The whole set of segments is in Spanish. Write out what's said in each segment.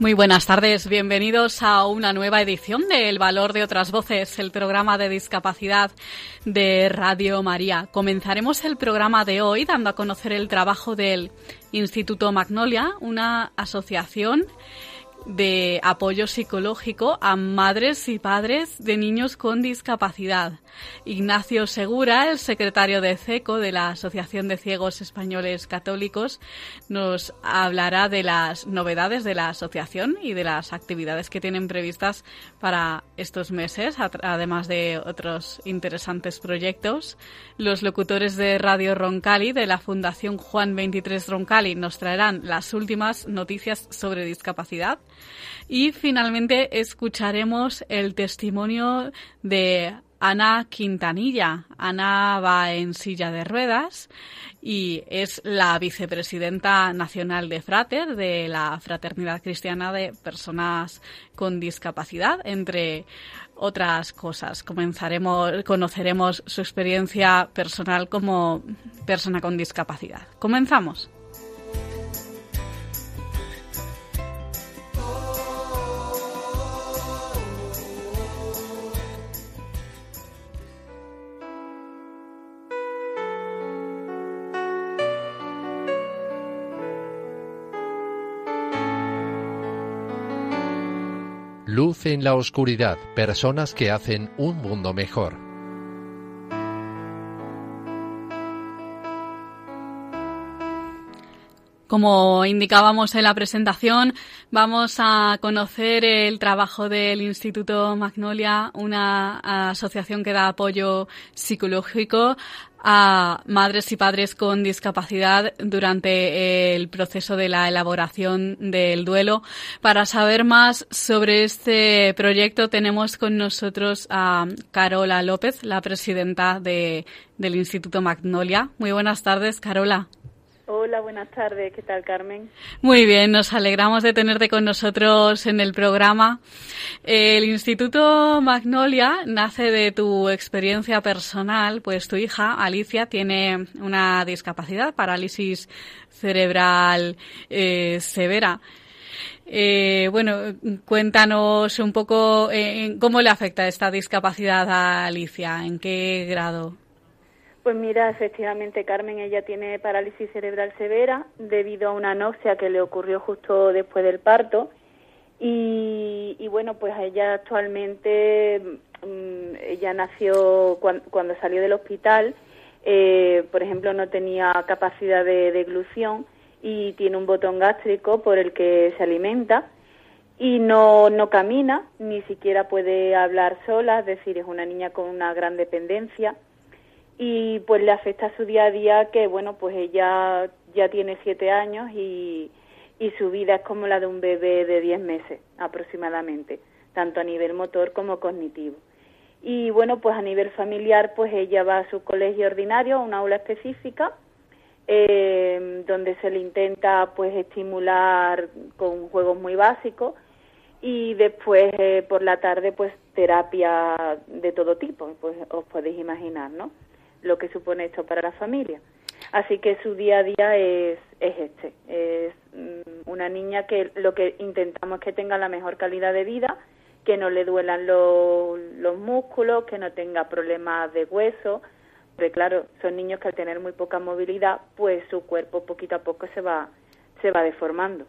Muy buenas tardes, bienvenidos a una nueva edición de El Valor de otras Voces, el programa de discapacidad de Radio María. Comenzaremos el programa de hoy dando a conocer el trabajo del Instituto Magnolia, una asociación de apoyo psicológico a madres y padres de niños con discapacidad. Ignacio Segura, el secretario de CECO de la Asociación de Ciegos Españoles Católicos, nos hablará de las novedades de la asociación y de las actividades que tienen previstas para estos meses, además de otros interesantes proyectos. Los locutores de Radio Roncali de la Fundación Juan 23 Roncali nos traerán las últimas noticias sobre discapacidad y finalmente escucharemos el testimonio de Ana Quintanilla. Ana va en silla de ruedas y es la vicepresidenta nacional de Frater, de la Fraternidad Cristiana de Personas con Discapacidad, entre otras cosas. Comenzaremos, conoceremos su experiencia personal como persona con discapacidad. Comenzamos. En la oscuridad, personas que hacen un mundo mejor. Como indicábamos en la presentación, vamos a conocer el trabajo del Instituto Magnolia, una asociación que da apoyo psicológico a madres y padres con discapacidad durante el proceso de la elaboración del duelo. Para saber más sobre este proyecto tenemos con nosotros a Carola López, la presidenta de, del Instituto Magnolia. Muy buenas tardes, Carola. Hola, buenas tardes. ¿Qué tal, Carmen? Muy bien, nos alegramos de tenerte con nosotros en el programa. El Instituto Magnolia nace de tu experiencia personal, pues tu hija, Alicia, tiene una discapacidad, parálisis cerebral eh, severa. Eh, bueno, cuéntanos un poco eh, cómo le afecta esta discapacidad a Alicia, en qué grado. Pues mira, efectivamente, Carmen, ella tiene parálisis cerebral severa debido a una anoxia que le ocurrió justo después del parto. Y, bueno, pues ella actualmente, mm, ella nació cuando, salió del hospital, eh, por ejemplo, no tenía capacidad de deglución y tiene un botón gástrico por el que se alimenta y no, no camina, ni siquiera puede hablar sola, es decir, es una niña con una gran dependencia y pues le afecta su día a día que bueno pues ella ya tiene siete años y, y su vida es como la de un bebé de diez meses aproximadamente tanto a nivel motor como cognitivo. Y bueno pues a nivel familiar pues ella va a su colegio ordinario a una aula específica eh, donde se le intenta pues estimular con juegos muy básicos y después eh, por la tarde pues terapia de todo tipo pues os podéis imaginar no lo que supone esto para la familia. Así que su día a día es, es este, es mm, una niña que lo que intentamos es que tenga la mejor calidad de vida, que no le duelan los, los músculos, que no tenga problemas de hueso, porque claro, son niños que al tener muy poca movilidad, pues su cuerpo poquito a poco se va, se va deformando.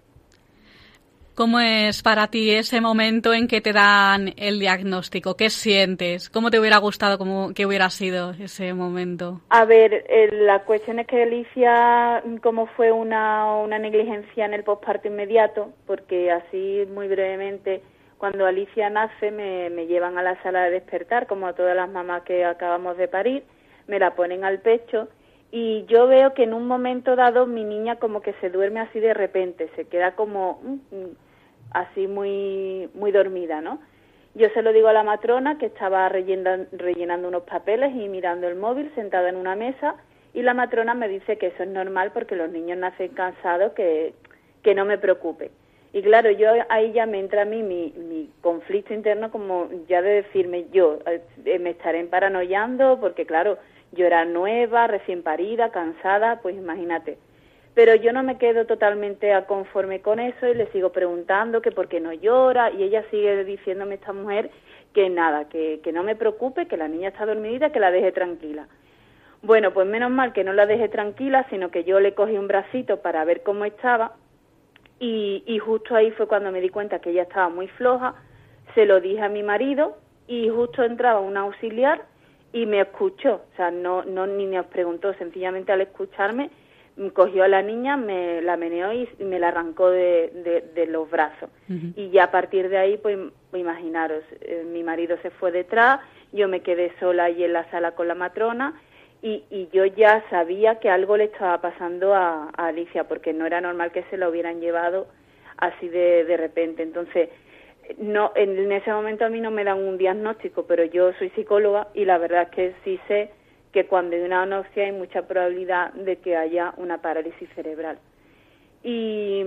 ¿Cómo es para ti ese momento en que te dan el diagnóstico? ¿Qué sientes? ¿Cómo te hubiera gustado cómo, que hubiera sido ese momento? A ver, la cuestión es que Alicia, como fue una, una negligencia en el posparto inmediato, porque así muy brevemente, cuando Alicia nace me, me llevan a la sala de despertar, como a todas las mamás que acabamos de parir, me la ponen al pecho y yo veo que en un momento dado mi niña como que se duerme así de repente, se queda como mm, mm, así muy muy dormida, ¿no? Yo se lo digo a la matrona que estaba rellenando unos papeles y mirando el móvil sentada en una mesa y la matrona me dice que eso es normal porque los niños nacen cansados, que, que no me preocupe. Y claro, yo ahí ya me entra a mí mi, mi conflicto interno como ya de decirme yo, eh, me estaré paranoiando porque claro, yo era nueva, recién parida, cansada, pues imagínate. Pero yo no me quedo totalmente a conforme con eso y le sigo preguntando que por qué no llora y ella sigue diciéndome esta mujer que nada, que, que no me preocupe, que la niña está dormida, que la deje tranquila. Bueno, pues menos mal que no la dejé tranquila, sino que yo le cogí un bracito para ver cómo estaba y, y justo ahí fue cuando me di cuenta que ella estaba muy floja, se lo dije a mi marido y justo entraba un auxiliar y me escuchó, o sea, no, no ni me preguntó, sencillamente al escucharme cogió a la niña, me la meneó y me la arrancó de, de, los brazos. Y ya a partir de ahí, pues imaginaros, eh, mi marido se fue detrás, yo me quedé sola ahí en la sala con la matrona y, y yo ya sabía que algo le estaba pasando a, Alicia, porque no era normal que se la hubieran llevado así de, de repente. Entonces, no en ese momento a mí no me dan un diagnóstico, pero yo soy psicóloga y la verdad es que sí sé que cuando hay una anoxia hay mucha probabilidad de que haya una parálisis cerebral. Y,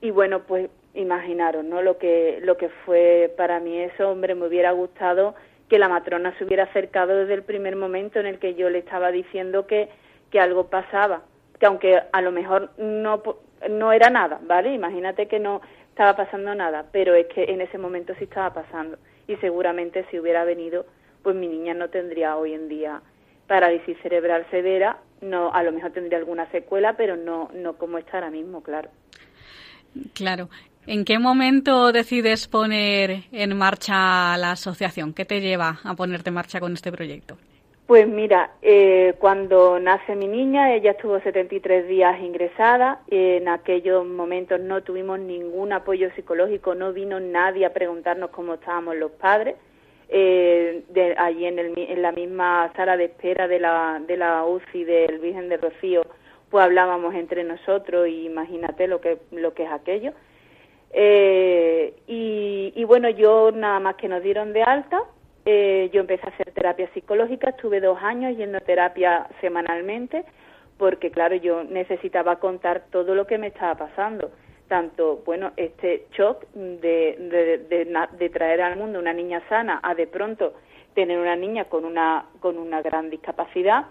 y bueno, pues imaginaros, ¿no? Lo que, lo que fue para mí eso, hombre, me hubiera gustado que la matrona se hubiera acercado desde el primer momento en el que yo le estaba diciendo que, que algo pasaba, que aunque a lo mejor no, no era nada, ¿vale? Imagínate que no estaba pasando nada, pero es que en ese momento sí estaba pasando y seguramente si hubiera venido, pues mi niña no tendría hoy en día parálisis cerebral severa, no a lo mejor tendría alguna secuela, pero no no como está ahora mismo, claro. Claro. ¿En qué momento decides poner en marcha la asociación? ¿Qué te lleva a ponerte en marcha con este proyecto? Pues mira, eh, cuando nace mi niña, ella estuvo 73 días ingresada. En aquellos momentos no tuvimos ningún apoyo psicológico, no vino nadie a preguntarnos cómo estábamos los padres. Eh, de, allí en, el, en la misma sala de espera de la, de la UCI del Virgen de Rocío, pues hablábamos entre nosotros y imagínate lo que, lo que es aquello. Eh, y, bueno, yo nada más que nos dieron de alta, eh, yo empecé a hacer terapia psicológica, estuve dos años yendo a terapia semanalmente, porque claro, yo necesitaba contar todo lo que me estaba pasando, tanto, bueno, este shock de, de, traer al mundo una niña sana a de pronto tener una niña con una, con una gran discapacidad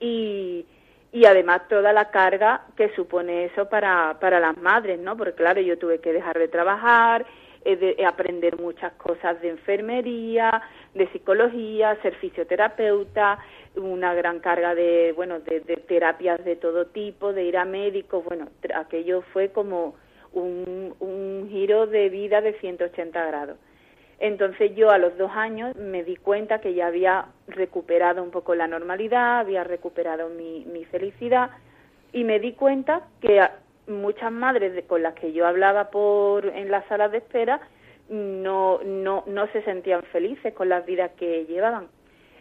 y, y además toda la carga que supone eso para, para las madres, ¿no? Porque claro, yo tuve que dejar de trabajar, eh, de, aprender muchas cosas de enfermería, de psicología, ser fisioterapeuta, una gran carga de, bueno, de, de terapias de todo tipo, de ir a médicos, bueno, aquello fue como un, un giro de vida de 180 grados. Entonces yo a los dos años me di cuenta que ya había recuperado un poco la normalidad, había recuperado mi, mi felicidad y me di cuenta que muchas madres con las que yo hablaba por en las salas de espera no, no, no se sentían felices con las vidas que llevaban.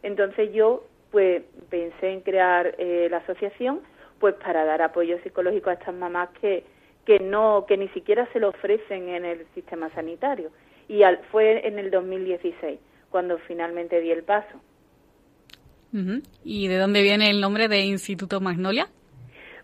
Entonces yo pues pensé en crear eh, la asociación pues para dar apoyo psicológico a estas mamás que, que no que ni siquiera se lo ofrecen en el sistema sanitario y fue en el 2016 cuando finalmente di el paso. ¿Y de dónde viene el nombre de Instituto Magnolia?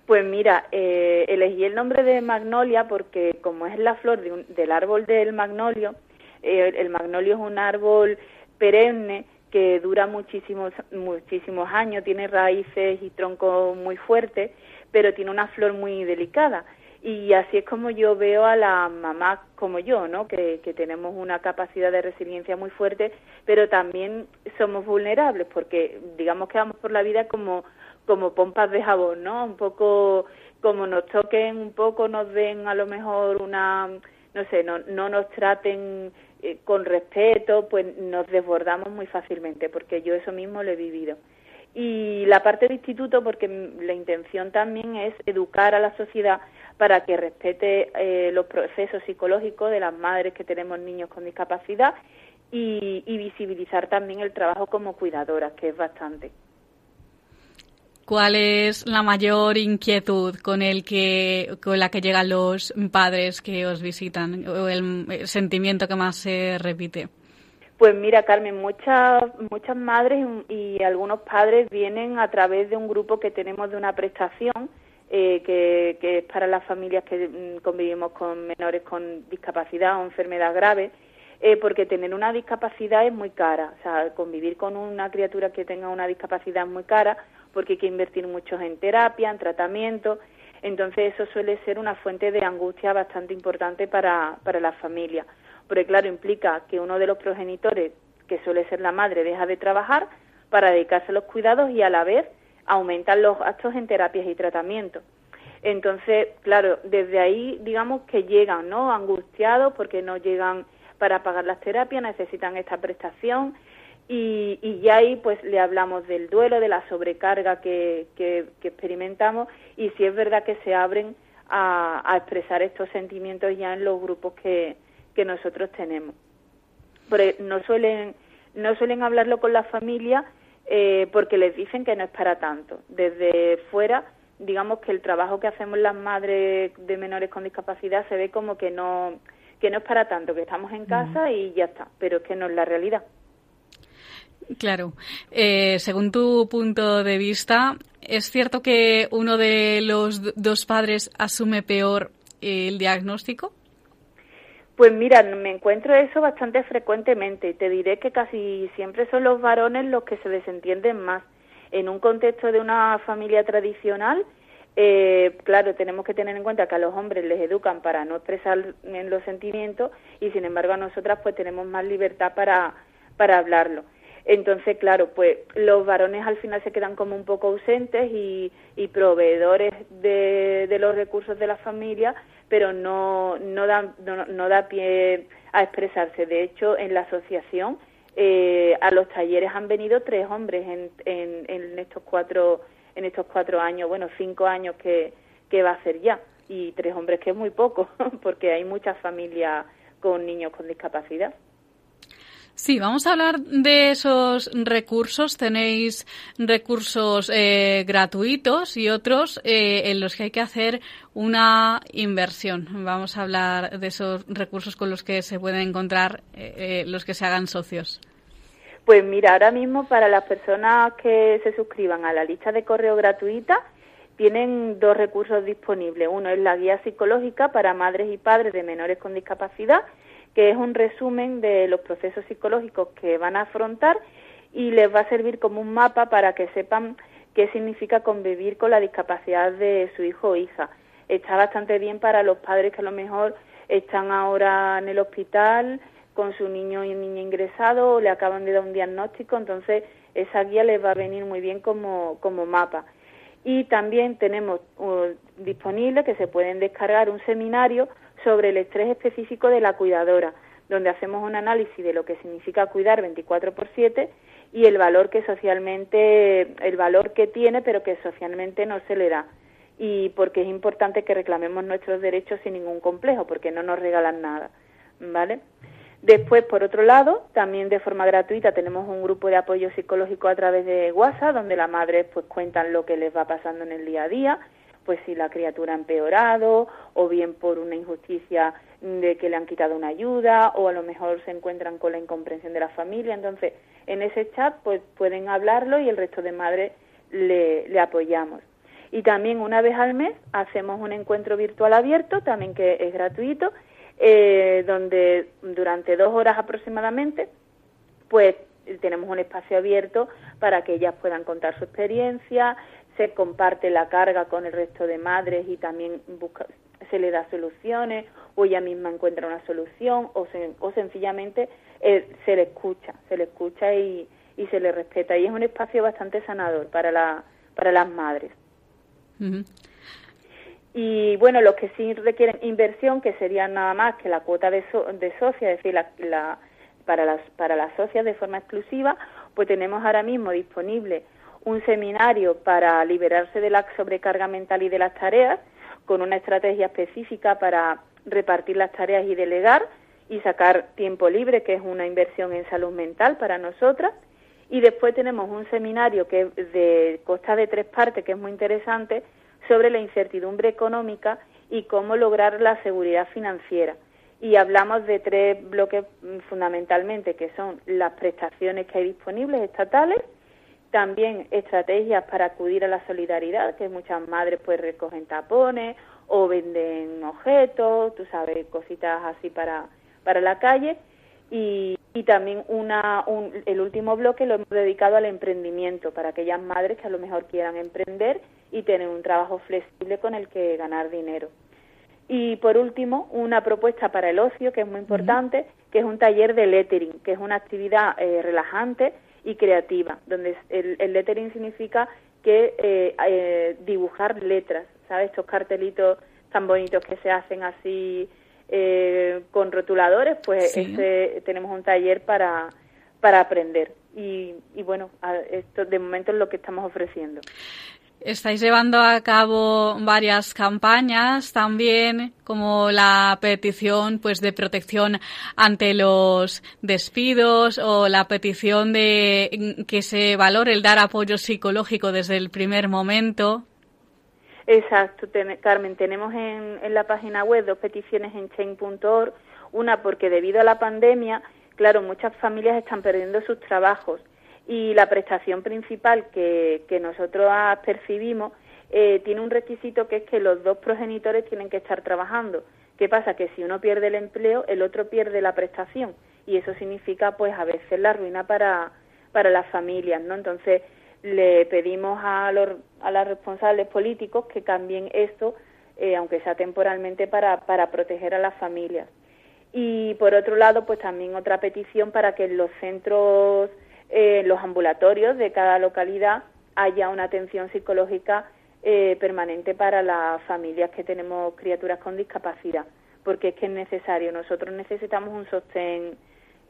Pues mira, eh, elegí el nombre de Magnolia porque como es la flor del árbol del magnolio, eh, el magnolio es un árbol perenne que dura muchísimos, muchísimos años, tiene raíces y tronco muy fuertes, pero tiene una flor muy delicada y así es como yo veo a la mamá como yo, ¿no? Que, que tenemos una capacidad de resiliencia muy fuerte, pero también somos vulnerables porque digamos que vamos por la vida como como pompas de jabón, ¿no? Un poco como nos toquen un poco, nos den a lo mejor una, no sé, no, no nos traten eh, con respeto, pues nos desbordamos muy fácilmente, porque yo eso mismo lo he vivido. Y la parte del instituto, porque la intención también es educar a la sociedad para que respete eh, los procesos psicológicos de las madres que tenemos niños con discapacidad y, visibilizar también el trabajo como cuidadoras, que es bastante. ¿Cuál es la mayor inquietud con el que con la que llegan los padres que os visitan o el, sentimiento que más se repite? Pues mira, Carmen, muchas muchas madres y algunos padres vienen a través de un grupo que tenemos de una prestación eh, que, es para las familias que mm, convivimos con menores con discapacidad o enfermedad grave eh, porque tener una discapacidad es muy cara. O sea, convivir con una criatura que tenga una discapacidad es muy cara porque hay que invertir mucho en terapia, en tratamiento. Entonces eso suele ser una fuente de angustia bastante importante para, para la familia. Porque claro, implica que uno de los progenitores, que suele ser la madre, deja de trabajar para dedicarse a los cuidados y a la vez aumentan los gastos en terapias y tratamientos. Entonces, claro, desde ahí digamos que llegan, ¿no? Angustiados porque no llegan para pagar las terapias, necesitan esta prestación y, y ya ahí pues le hablamos del duelo, de la sobrecarga que, que, experimentamos y si es verdad que se abren a, a, expresar estos sentimientos ya en los grupos que, que nosotros tenemos. Pero no suelen, no suelen hablarlo con la familia eh, porque les dicen que no es para tanto. Desde fuera, digamos que el trabajo que hacemos las madres de menores con discapacidad se ve como que no que no es para tanto, que estamos en casa y ya está, pero es que no es la realidad. Claro. Eh, según tu punto de vista, ¿es cierto que uno de los dos padres asume peor el diagnóstico? Pues mira, me encuentro eso bastante frecuentemente. Te diré que casi siempre son los varones los que se desentienden más. En un contexto de una familia tradicional, eh, claro, tenemos que tener en cuenta que a los hombres les educan para no expresar los sentimientos y sin embargo a nosotras pues tenemos más libertad para, para hablarlo. Entonces, claro, pues los varones al final se quedan como un poco ausentes y, proveedores de, los recursos de la familia, pero no, no, da, no, da pie a expresarse. De hecho, en la asociación eh, a los talleres han venido tres hombres en, en, en estos cuatro en estos cuatro años, bueno, cinco años que, que va a ser ya, y tres hombres que es muy poco, porque hay muchas familias con niños con discapacidad. Sí, vamos a hablar de esos recursos. Tenéis recursos eh, gratuitos y otros eh, en los que hay que hacer una inversión. Vamos a hablar de esos recursos con los que se pueden encontrar eh, los que se hagan socios. Pues mira, ahora mismo para las personas que se suscriban a la lista de correo gratuita, tienen dos recursos disponibles. Uno es la guía psicológica para madres y padres de menores con discapacidad, que es un resumen de los procesos psicológicos que van a afrontar y les va a servir como un mapa para que sepan qué significa convivir con la discapacidad de su hijo o hija. Está bastante bien para los padres que a lo mejor están ahora en el hospital, con su niño y niña ingresado o le acaban de dar un diagnóstico, entonces esa guía les va a venir muy bien como, como mapa. Y también tenemos uh, disponible que se pueden descargar un seminario sobre el estrés específico de la cuidadora, donde hacemos un análisis de lo que significa cuidar 24 por 7 y el valor que socialmente, el valor que tiene, pero que socialmente no se le da. Y porque es importante que reclamemos nuestros derechos sin ningún complejo, porque no nos regalan nada. ¿Vale? Después, por otro lado, también de forma gratuita tenemos un grupo de apoyo psicológico a través de WhatsApp, donde las madres pues cuentan lo que les va pasando en el día a día, pues si la criatura ha empeorado o bien por una injusticia de que le han quitado una ayuda o a lo mejor se encuentran con la incomprensión de la familia. Entonces, en ese chat pues pueden hablarlo y el resto de madres le, le apoyamos. Y también una vez al mes hacemos un encuentro virtual abierto, también que es gratuito, eh, donde durante dos horas aproximadamente, pues tenemos un espacio abierto para que ellas puedan contar su experiencia, se comparte la carga con el resto de madres y también se le da soluciones o ella misma encuentra una solución o, o sencillamente eh, se le escucha, se le escucha y, y, se le respeta y es un espacio bastante sanador para, la, para las madres. Y bueno, los que sí requieren inversión, que serían nada más que la cuota de, de socia, es decir, la, para, las, para las socias de forma exclusiva, pues tenemos ahora mismo disponible un seminario para liberarse de la sobrecarga mental y de las tareas, con una estrategia específica para repartir las tareas y delegar y sacar tiempo libre, que es una inversión en salud mental para nosotras. Y después tenemos un seminario que de costa de tres partes, que es muy interesante, sobre la incertidumbre económica y cómo lograr la seguridad financiera. Y hablamos de tres bloques mm, fundamentalmente, que son las prestaciones que hay disponibles estatales, también estrategias para acudir a la solidaridad, que muchas madres pues recogen tapones o venden objetos, tú sabes, cositas así para, para la calle. Y, y también una, el último bloque lo hemos dedicado al emprendimiento, para aquellas madres que a lo mejor quieran emprender y tener un trabajo flexible con el que ganar dinero. Y por último, una propuesta para el ocio, que es muy importante, que es un taller de lettering, que es una actividad eh, relajante y creativa, donde el, el lettering significa que eh, eh, dibujar letras, ¿sabes? Estos cartelitos tan bonitos que se hacen así eh, con rotuladores, pues tenemos un taller para, para aprender. Y, y bueno, esto de momento es lo que estamos ofreciendo. Estáis llevando a cabo varias campañas también, como la petición pues de protección ante los despidos o la petición de que se valore el dar apoyo psicológico desde el primer momento. Exacto, Carmen. Tenemos en, en la página web dos peticiones en chain.org. Una porque debido a la pandemia, claro, muchas familias están perdiendo sus trabajos y la prestación principal que, nosotros percibimos eh, tiene un requisito que es que los dos progenitores tienen que estar trabajando. ¿Qué pasa? Que si uno pierde el empleo, el otro pierde la prestación y eso significa pues a veces la ruina para, para las familias, ¿no? Entonces le pedimos a los, a los responsables políticos que cambien esto, eh, aunque sea temporalmente, para, para proteger a las familias. Y por otro lado, pues también otra petición para que los centros en los ambulatorios de cada localidad haya una atención psicológica eh, permanente para las familias que tenemos criaturas con discapacidad, porque es que es necesario. Nosotros necesitamos un sostén,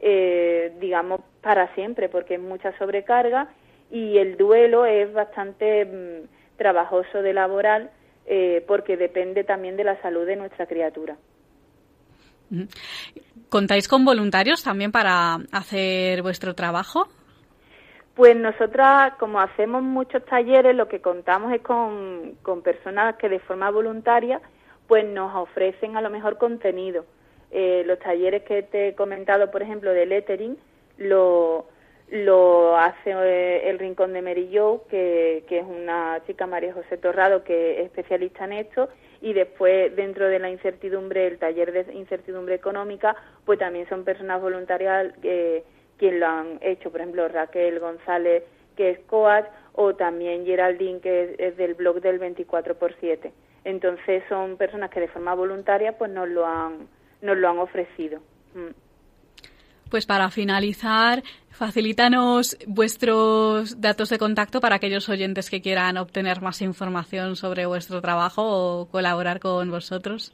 eh, digamos, para siempre, porque es mucha sobrecarga y el duelo es bastante mm, trabajoso de laboral eh, porque depende también de la salud de nuestra criatura. ¿Contáis con voluntarios también para hacer vuestro trabajo? Pues nosotras, como hacemos muchos talleres, lo que contamos es con, personas que de forma voluntaria pues nos ofrecen a lo mejor contenido. Eh, los talleres que te he comentado, por ejemplo, de lettering, lo, hace eh, el Rincón de Mary que, que es una chica María José Torrado que es especialista en esto, y después dentro de la incertidumbre, el taller de incertidumbre económica, pues también son personas voluntarias que quien lo han hecho, por ejemplo, Raquel González, que es coach, o también Geraldine, que es, del blog del 24 por 7. Entonces son personas que de forma voluntaria pues nos lo han, nos lo han ofrecido. Mm. Pues para finalizar, facilítanos vuestros datos de contacto para aquellos oyentes que quieran obtener más información sobre vuestro trabajo o colaborar con vosotros.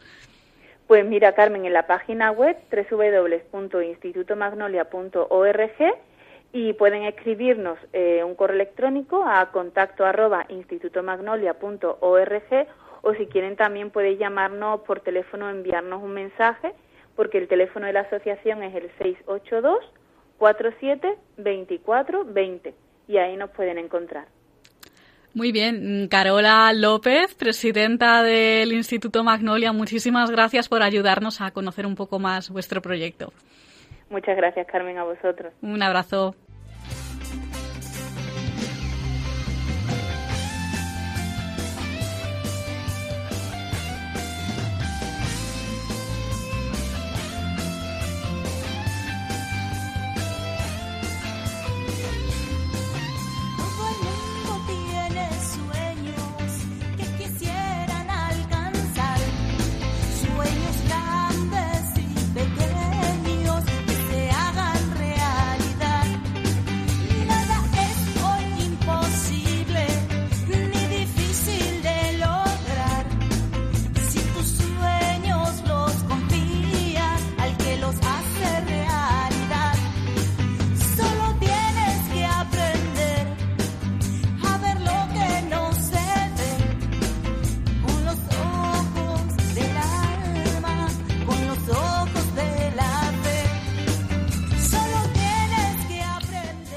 Pues mira, Carmen, en la página web www.institutomagnolia.org y pueden escribirnos eh, un correo electrónico a contacto arroba institutomagnolia.org o si quieren también pueden llamarnos por teléfono enviarnos un mensaje porque el teléfono de la asociación es el 682 47 24 20 y ahí nos pueden encontrar. Muy bien, Carola López, presidenta del Instituto Magnolia, muchísimas gracias por ayudarnos a conocer un poco más vuestro proyecto. Muchas gracias, Carmen, a vosotros. Un abrazo.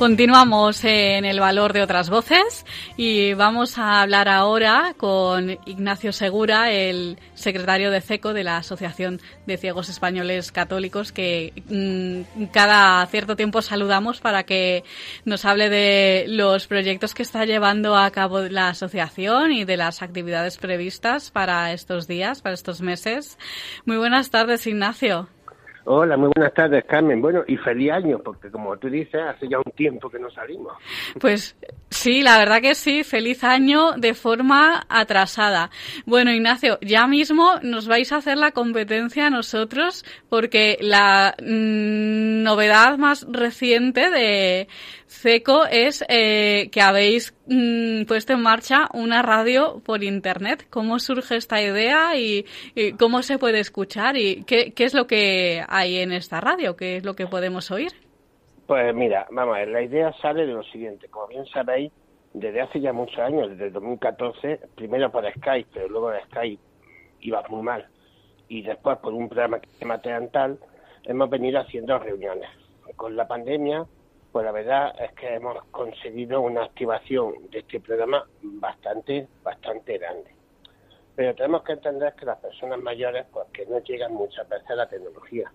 Continuamos en el valor de otras voces y vamos a hablar ahora con Ignacio Segura, el secretario de CECO de la Asociación de Ciegos Españoles Católicos, que mm, cada cierto tiempo saludamos para que nos hable de los proyectos que está llevando a cabo la asociación y de las actividades previstas para estos días, para estos meses. Muy buenas tardes, Ignacio. Hola, muy buenas tardes, Carmen. Bueno, y feliz año, porque como tú dices, hace ya un tiempo que no salimos. Pues sí, la verdad que sí, feliz año de forma atrasada. Bueno, Ignacio, ya mismo nos vais a hacer la competencia a nosotros, porque la mm, novedad más reciente de, CECO es eh, que habéis mm, puesto en marcha una radio por Internet. ¿Cómo surge esta idea y, cómo se puede escuchar y qué, es lo que hay en esta radio? ¿Qué es lo que podemos oír? Pues mira, vamos a ver, la idea sale de lo siguiente. Como bien sabéis, desde hace ya muchos años, desde 2014, primero por Skype, pero luego Skype iba muy mal, y después por un programa que se llama Teantal, hemos venido haciendo reuniones. Con la pandemia pues la verdad es que hemos conseguido una activación de este programa bastante, bastante grande. Pero tenemos que entender que las personas mayores, pues que no llegan muchas veces a la tecnología,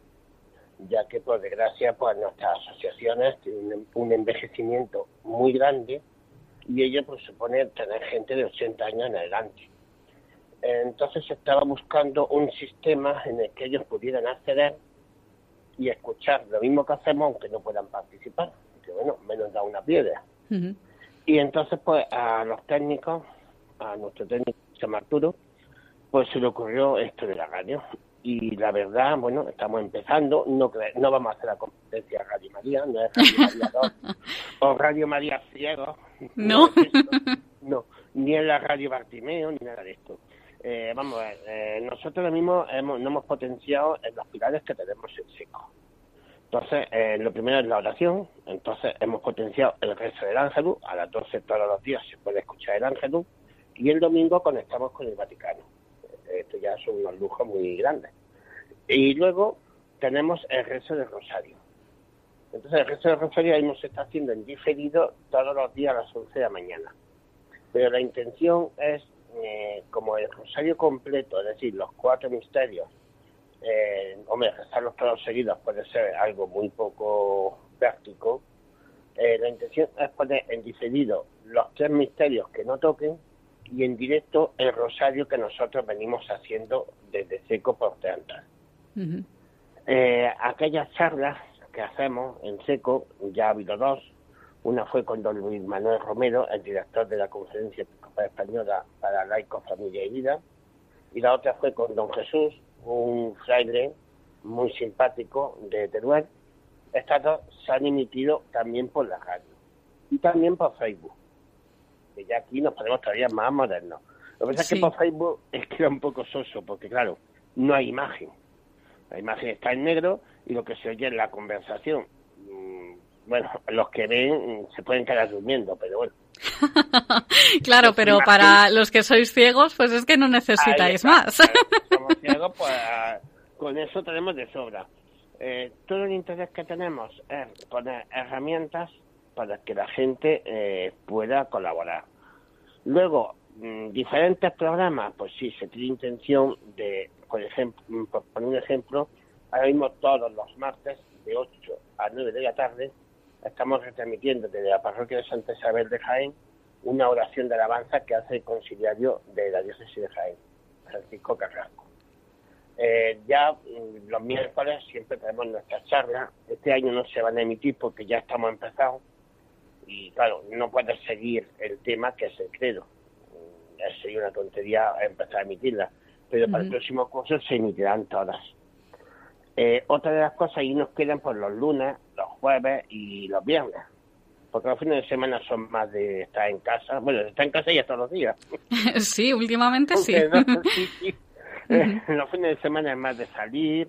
ya que por desgracia, pues nuestras asociaciones tienen un envejecimiento muy grande y ello pues supone tener gente de 80 años en adelante. Entonces se estaba buscando un sistema en el que ellos pudieran acceder y escuchar lo mismo que hacemos aunque no puedan participar que bueno, menos da una piedra. Y entonces, pues a los técnicos, a nuestro técnico, Arturo, pues se le ocurrió esto de la radio. Y la verdad, bueno, estamos empezando, no no vamos a hacer la competencia Radio María, no es Radio María 2 o Radio María Ciego. No. No, ni en la Radio Bartimeo, ni nada de esto. Eh, vamos a ver, eh, nosotros ahora mismo hemos, no hemos potenciado en los pilares que tenemos en seco. Entonces, eh, lo primero es la oración. Entonces, hemos potenciado el rezo del ángel. A las 12 todos los días se puede escuchar el ángel. Y el domingo conectamos con el Vaticano. Esto ya son unos lujos muy grandes. Y luego tenemos el rezo del rosario. Entonces, el rezo del rosario ahí se está haciendo en diferido todos los días a las 11 de la mañana. Pero la intención es, eh, como el rosario completo, es decir, los cuatro misterios eh, hombre, rezarlos todos seguidos puede ser algo muy poco práctico. Eh, la intención es poner en diferido los tres misterios que no toquen y en directo el rosario que nosotros venimos haciendo desde Seco por Teatro. Eh, aquellas charlas que hacemos en Seco, ya ha habido dos. Una fue con don Luis Manuel Romero, el director de la Conferencia Española para Laicos, Familia y Vida. Y la otra fue con don Jesús, un fraile muy simpático de Teruel. Estas dos se han emitido también por la radio y también por Facebook. Que ya aquí nos ponemos todavía más modernos. Lo que pasa es que por Facebook es que era un poco soso, porque claro, no hay imagen. La imagen está en negro y lo que se oye es la conversación. Mm, bueno, los que ven se pueden quedar durmiendo, pero bueno. claro, pero para los que sois ciegos, pues es que no necesitáis más. Somos ciegos, pues con eso tenemos de sobra. Eh, todo el interés que tenemos es poner herramientas para que la gente eh, pueda colaborar. Luego, mm, diferentes programas, pues sí, se tiene intención de, por ejemplo, por poner un ejemplo, ahora mismo todos los martes de 8 a 9 de la tarde estamos retransmitiendo desde la parroquia de Santa Isabel de Jaén una oración de alabanza que hace el conciliario de la diócesis de Jaén, Francisco Carrasco. Eh, ya mm, los miércoles siempre tenemos nuestras charlas. Este año no se van a emitir porque ya estamos empezados. Y claro, no puedes seguir el tema que es el credo. Mm, sería una tontería empezar a emitirla. Pero para el próximo curso se emitirán todas. Eh, otra de las cosas, ahí nos quedan por los lunes, los jueves y los viernes. Porque los fines de semana son más de estar en casa. Bueno, estar en casa ya todos los días. sí, últimamente sí. los fines de semana es más de salir,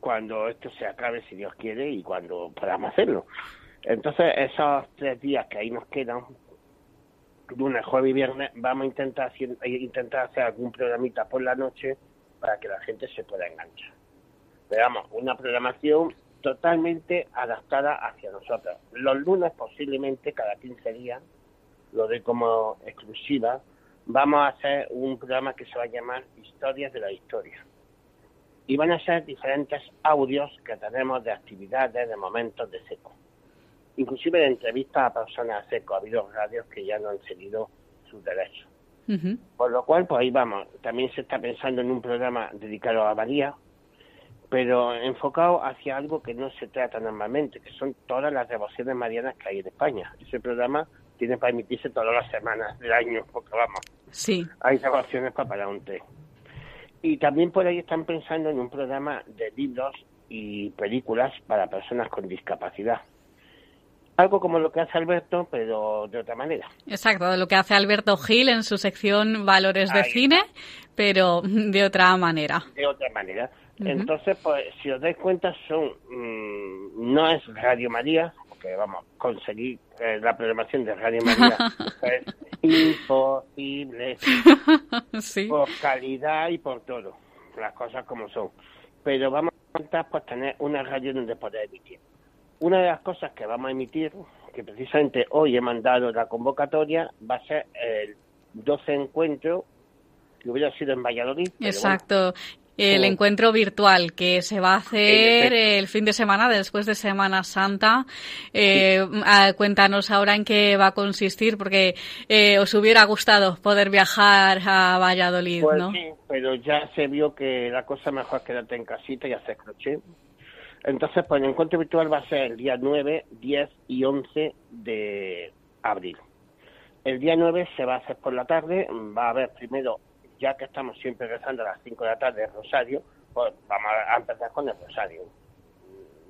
cuando esto se acabe, si Dios quiere, y cuando podamos hacerlo. Entonces, esos tres días que ahí nos quedan, lunes, jueves y viernes, vamos a intentar, intentar hacer algún programita por la noche para que la gente se pueda enganchar. Pero vamos, una programación totalmente adaptada hacia nosotros. Los lunes posiblemente cada 15 días, lo doy como exclusiva, vamos a hacer un programa que se va a llamar Historias de la Historia. Y van a ser diferentes audios que tenemos de actividades, de momentos de seco. Inclusive de entrevistas a personas seco. Ha habido radios que ya no han seguido sus derechos. Por lo cual, pues ahí vamos. También se está pensando en un programa dedicado a María, pero enfocado hacia algo que no se trata normalmente, que son todas las devociones marianas que hay en España. Ese programa tiene para emitirse todas las semanas del año, porque vamos, sí. hay devociones para parar un té. Y también por ahí están pensando en un programa de libros y películas para personas con discapacidad. Algo como lo que hace Alberto, pero de otra manera. Exacto, lo que hace Alberto Gil en su sección Valores de Cine, pero de otra manera. De otra manera. Entonces, pues, si os dais cuenta, son mm, no es Radio María, porque vamos, conseguir eh, la programación de Radio María es imposible por calidad y por todo, las cosas como son. Pero vamos a intentar pues tener una radio donde poder emitir. Una de las cosas que vamos a emitir, que precisamente hoy he mandado la convocatoria, va a ser el 12 encuentro que hubiera sido en Valladolid. Exacto. El encuentro virtual que se va a hacer el fin de semana, después de Semana Santa. Eh, cuéntanos ahora en qué va a consistir, porque eh, os hubiera gustado poder viajar a Valladolid, pues ¿no? Sí, pero ya se vio que la cosa mejor es quedarte en casita y hacer crochet. Entonces, pues el encuentro virtual va a ser el día 9, 10 y 11 de abril. El día 9 se va a hacer por la tarde, va a haber primero ya que estamos siempre rezando a las 5 de la tarde el rosario, pues vamos a empezar con el rosario.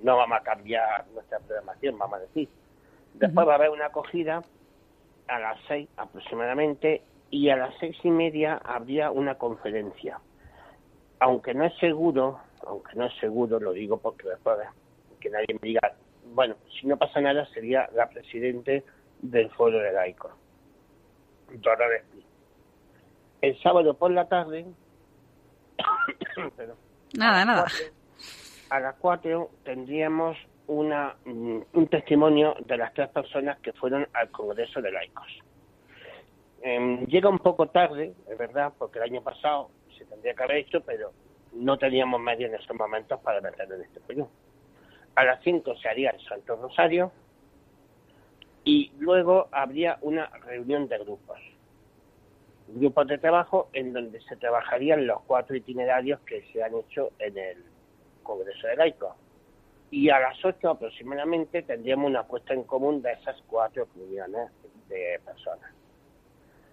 No vamos a cambiar nuestra programación, vamos a decir. Después va a haber una acogida a las 6 aproximadamente y a las seis y media habría una conferencia. Aunque no es seguro, aunque no es seguro, lo digo porque después que nadie me diga, bueno, si no pasa nada sería la presidente del Foro de Laicos, Dora el sábado por la tarde, nada, nada. a las cuatro tendríamos una, mm, un testimonio de las tres personas que fueron al Congreso de Laicos. Em, llega un poco tarde, es verdad, porque el año pasado se tendría que haber hecho, pero no teníamos medios en esos momentos para meterlo en este proyecto. A las cinco se haría el Santo Rosario y luego habría una reunión de grupos grupos de trabajo en donde se trabajarían los cuatro itinerarios que se han hecho en el Congreso de Laicos. Y a las ocho aproximadamente tendríamos una puesta en común de esas cuatro comunidades de personas.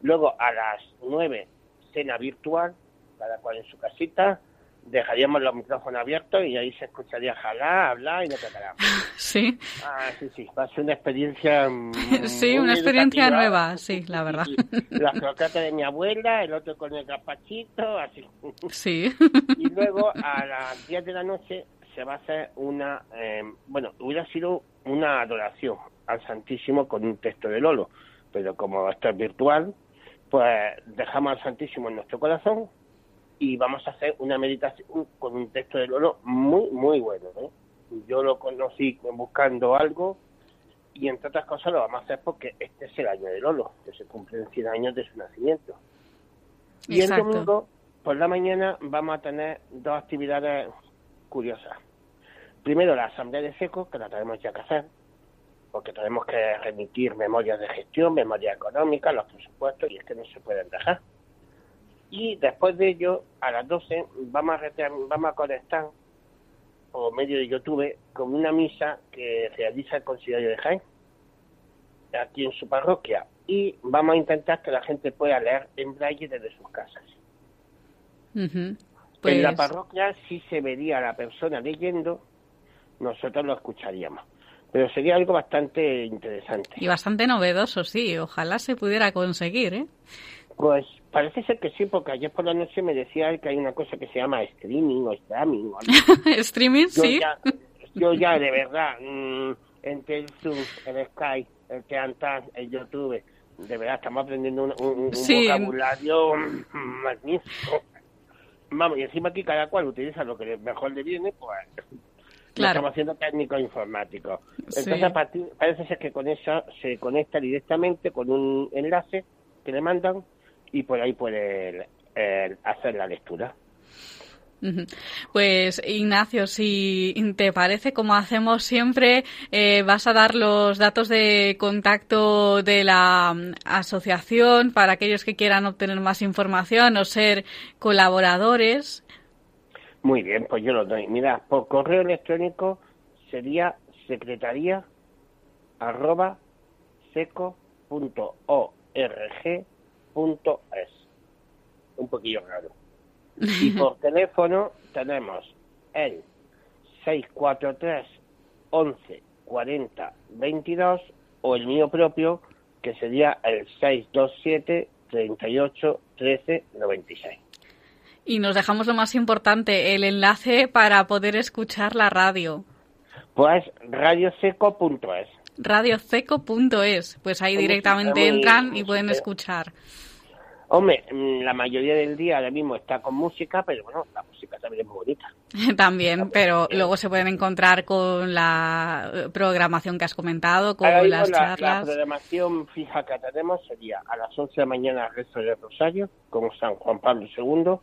Luego a las nueve, cena virtual, cada cual en su casita, dejaríamos los micrófonos abiertos y ahí se escucharía jalar, hablar y no tocará. Sí. Ah, sí, sí, va a ser una experiencia. sí, una experiencia nueva, sí, la verdad. La croqueta de mi abuela, el otro con el gazpachito, así. Sí. Y luego a las 10 de la noche se va a hacer una. Eh, bueno, hubiera sido una adoración al Santísimo con un texto de Lolo, pero como esto es virtual, pues dejamos al Santísimo en nuestro corazón y vamos a hacer una meditación con un texto de Lolo muy, muy bueno. ¿eh? Yo lo conocí buscando algo y entre otras cosas lo vamos a hacer porque este es el año de Lolo, que se cumplen 100 años de su nacimiento. Y el domingo, por la mañana, vamos a tener dos actividades curiosas. Primero, la asamblea de seco, que la tenemos ya que hacer, porque tenemos que remitir memorias de gestión, memorias económicas, los presupuestos, y es que no se pueden dejar. Y después de ello, a las 12, vamos a, vamos a conectar por medio de YouTube con una misa que realiza el Concilio de Jaén, aquí en su parroquia. Y vamos a intentar que la gente pueda leer en braille desde sus casas. En la pues parroquia sí se vería a la persona leyendo, nosotros lo escucharíamos. Pero sería algo bastante interesante. Y bastante novedoso, sí. Ojalá se pudiera conseguir, ¿eh? Pues parece ser que sí, porque ayer por la noche me decía que hay una cosa que se llama streaming o streaming. ¿Streaming? sí. yo ya, de verdad, mm, entre el Zoom, el Skype, el Teantan, el YouTube, de verdad estamos aprendiendo un, vocabulario magnífico. Vamos, y encima aquí cada cual utiliza lo que mejor le viene, pues Claro. estamos haciendo técnico informático. Entonces, Sí. a partir- parece ser que con eso se conecta directamente con un enlace que le mandan y por ahí puede eh, hacer la lectura. Pues Ignacio, si te parece, como hacemos siempre, eh, vas a dar los datos de contacto de la mm, asociación para aquellos que quieran obtener más información o ser colaboradores. Muy bien, pues yo lo doy. Mira, por correo electrónico sería secretaría arroba seco punto org punto es. Un poquillo raro. Y por teléfono tenemos el 643 11 40 22 o el mío propio que sería el 627 38 13 96. Y nos dejamos lo más importante, el enlace para poder escuchar la radio. Pues radioseco.es. radioceco.es. Pues ahí directamente entran y pueden escuchar. Hombre, mm, la mayoría del día ahora mismo está con música, pero bueno, la música también es muy bonita. También, pero luego se pueden encontrar con la eh, programación que has comentado, con Ahora las la, la charlas. programación fija que tenemos sería a las 11 de la mañana rezo de Rosario con San Juan Pablo II.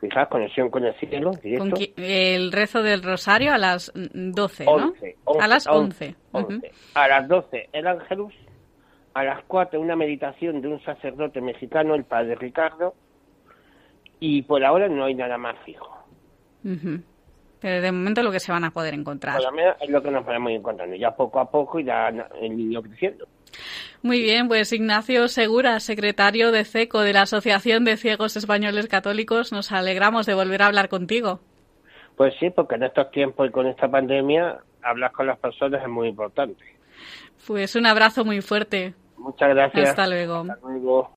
Fijaos, conexión con el cielo, directo. Con el rezo del rosario a las mm, 12, ¿no? 11, 11, a las 11. 11. Ujú. A las 12 el Ángelus. A las 4 una meditación de un sacerdote mexicano, el padre Ricardo. Y por ahora no hay nada más fijo. Ujú. Pero de momento lo que se van a poder encontrar. Por lo menos es lo que nos podemos ir encontrando. Ya poco a poco irá el niño creciendo. Muy bien, pues Ignacio Segura, secretario de CECO de la Asociación de Ciegos Españoles Católicos, nos alegramos de volver a hablar contigo. Pues sí, porque en estos tiempos y con esta pandemia, hablar con las personas es muy importante. Pues un abrazo muy fuerte. Muchas gracias. Hasta luego. Hasta luego.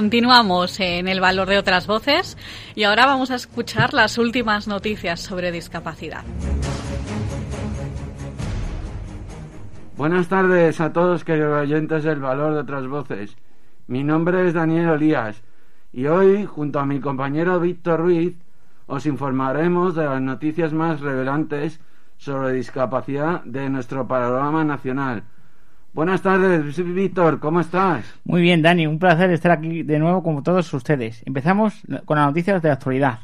Continuamos en el valor de otras voces y ahora vamos a escuchar las últimas noticias sobre discapacidad. Buenas tardes a todos queridos oyentes del valor de otras voces. Mi nombre es Daniel Olías y hoy, junto a mi compañero Víctor Ruiz, os informaremos de las noticias más relevantes sobre discapacidad de nuestro panorama nacional. Buenas tardes, Víctor, ¿cómo estás? Muy bien, Dani, un placer estar aquí de nuevo con todos ustedes. Empezamos con las noticias de la actualidad.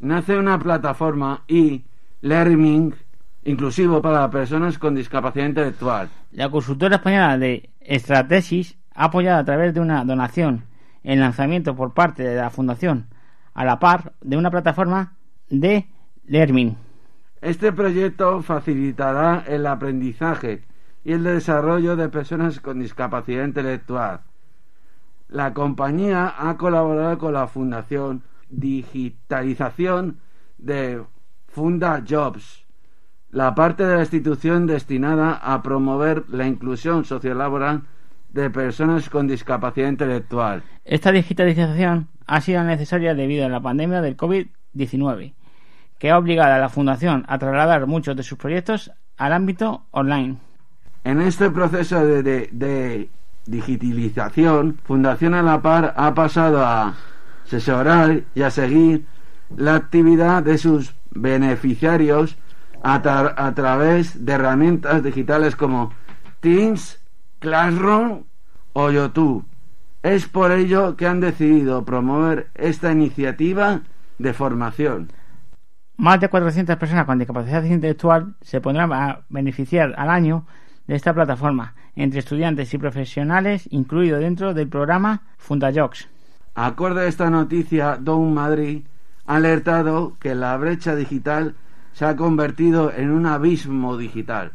Nace una plataforma e-learning inclusivo para personas con discapacidad intelectual. La consultora española de Estratesis ha apoyado a través de una donación el lanzamiento por parte de la Fundación a la par de una plataforma de learning. Este proyecto facilitará el aprendizaje y el desarrollo de personas con discapacidad intelectual. La compañía ha colaborado con la Fundación Digitalización de Funda Jobs, la parte de la institución destinada a promover la inclusión sociolaboral de personas con discapacidad intelectual. Esta digitalización ha sido necesaria debido a la pandemia del COVID-19, que ha obligado a la Fundación a trasladar muchos de sus proyectos al ámbito online. En este proceso de, digitalización, Fundación a la Par ha pasado a asesorar y a seguir la actividad de sus beneficiarios a, tra a través de herramientas digitales como Teams, Classroom o YouTube. Es por ello que han decidido promover esta iniciativa de formación. Más de 400 personas con discapacidad intelectual se podrán a beneficiar al año de esta plataforma, entre estudiantes y profesionales, incluido dentro del programa FundaJocs. Acorde a esta noticia, Down Madrid ha alertado que la brecha digital se ha convertido en un abismo digital.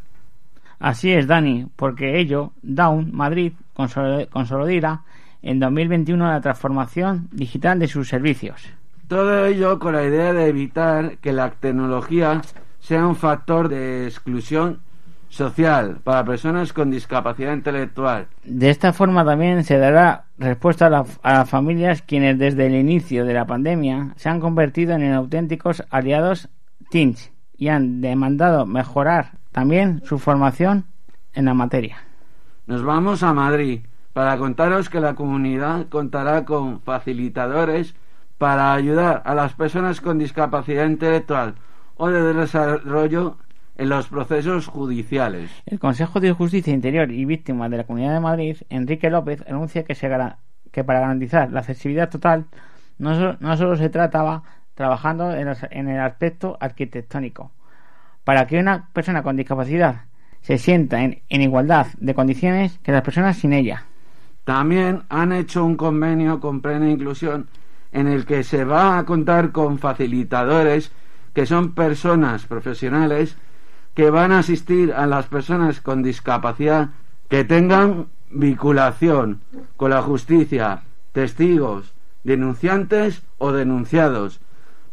Así es, Dani, porque ello, Down Madrid consolidará en 2021 la transformación digital de sus servicios. Todo ello con la idea de evitar que la tecnología sea un factor de exclusión social para personas con discapacidad intelectual. De esta forma también se dará respuesta a, las familias quienes desde el inicio de la pandemia se han convertido en auténticos aliados teens y han demandado mejorar también su formación en la materia. Nos vamos a Madrid para contaros que la comunidad contará con facilitadores para ayudar a las personas con discapacidad intelectual o de desarrollo en los procesos judiciales. El Consejo de Justicia Interior y Víctimas de la Comunidad de Madrid, Enrique López, anuncia que, se que para garantizar la accesibilidad total no, no solo se trataba trabajando en, en el aspecto arquitectónico. Para que una persona con discapacidad se sienta en, en igualdad de condiciones que las personas sin ella. También han hecho un convenio con plena inclusión en el que se va a contar con facilitadores que son personas profesionales que van a asistir a las personas con discapacidad que tengan vinculación con la justicia, testigos, denunciantes o denunciados,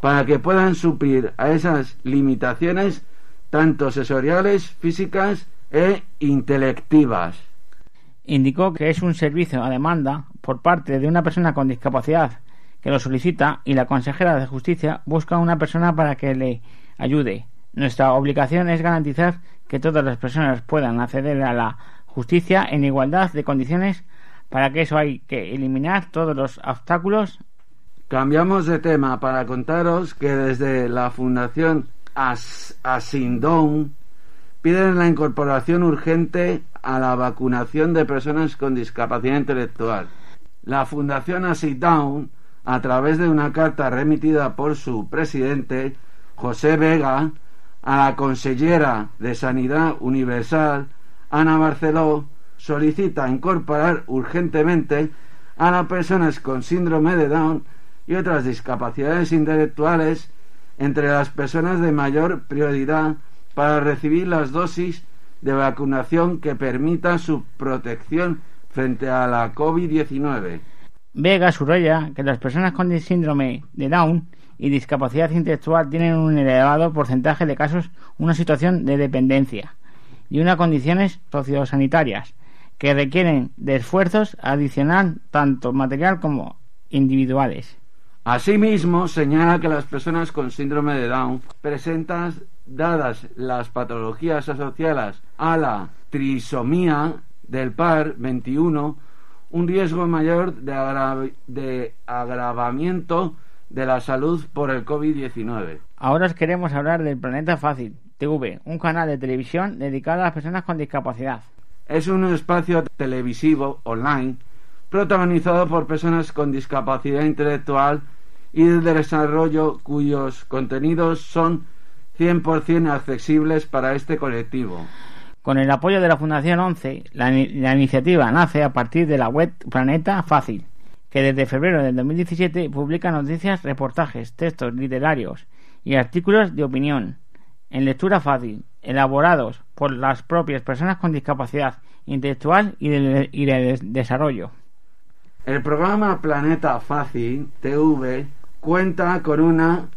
para que puedan suplir a esas limitaciones tanto sensoriales, físicas e intelectivas. Indicó que es un servicio a demanda por parte de una persona con discapacidad que lo solicita y la consejera de justicia busca una persona para que le ayude. Nuestra obligación es garantizar que todas las personas puedan acceder a la justicia en igualdad de condiciones. Para que eso hay que eliminar todos los obstáculos. Cambiamos de tema para contaros que desde la Fundación As Asindon piden la incorporación urgente a la vacunación de personas con discapacidad intelectual. La Fundación Asindon a través de una carta remitida por su presidente, José Vega, a la consellera de Sanidad Universal, Ana Barceló, solicita incorporar urgentemente a las personas con síndrome de Down y otras discapacidades intelectuales entre las personas de mayor prioridad para recibir las dosis de vacunación que permita su protección frente a la COVID-19. Vega subraya que las personas con síndrome de Down y discapacidad intelectual tienen un elevado porcentaje de casos una situación de dependencia y unas condiciones sociosanitarias que requieren de esfuerzos adicional tanto material como individuales. Asimismo, señala que las personas con síndrome de Down presentan, dadas las patologías asociadas a la trisomía del par 21, un riesgo mayor de, de agravamiento de la salud por el COVID-19. Ahora os queremos hablar del Planeta Fácil, TV, un canal de televisión dedicado a las personas con discapacidad. Es un espacio televisivo online protagonizado por personas con discapacidad intelectual y de desarrollo cuyos contenidos son 100% accesibles para este colectivo. Con el apoyo de la Fundación 11, la, iniciativa nace a partir de la web Planeta Fácil, que desde febrero del 2017 publica noticias, reportajes, textos literarios y artículos de opinión en lectura fácil, elaborados por las propias personas con discapacidad intelectual y de, desarrollo. El programa Planeta Fácil TV cuenta con una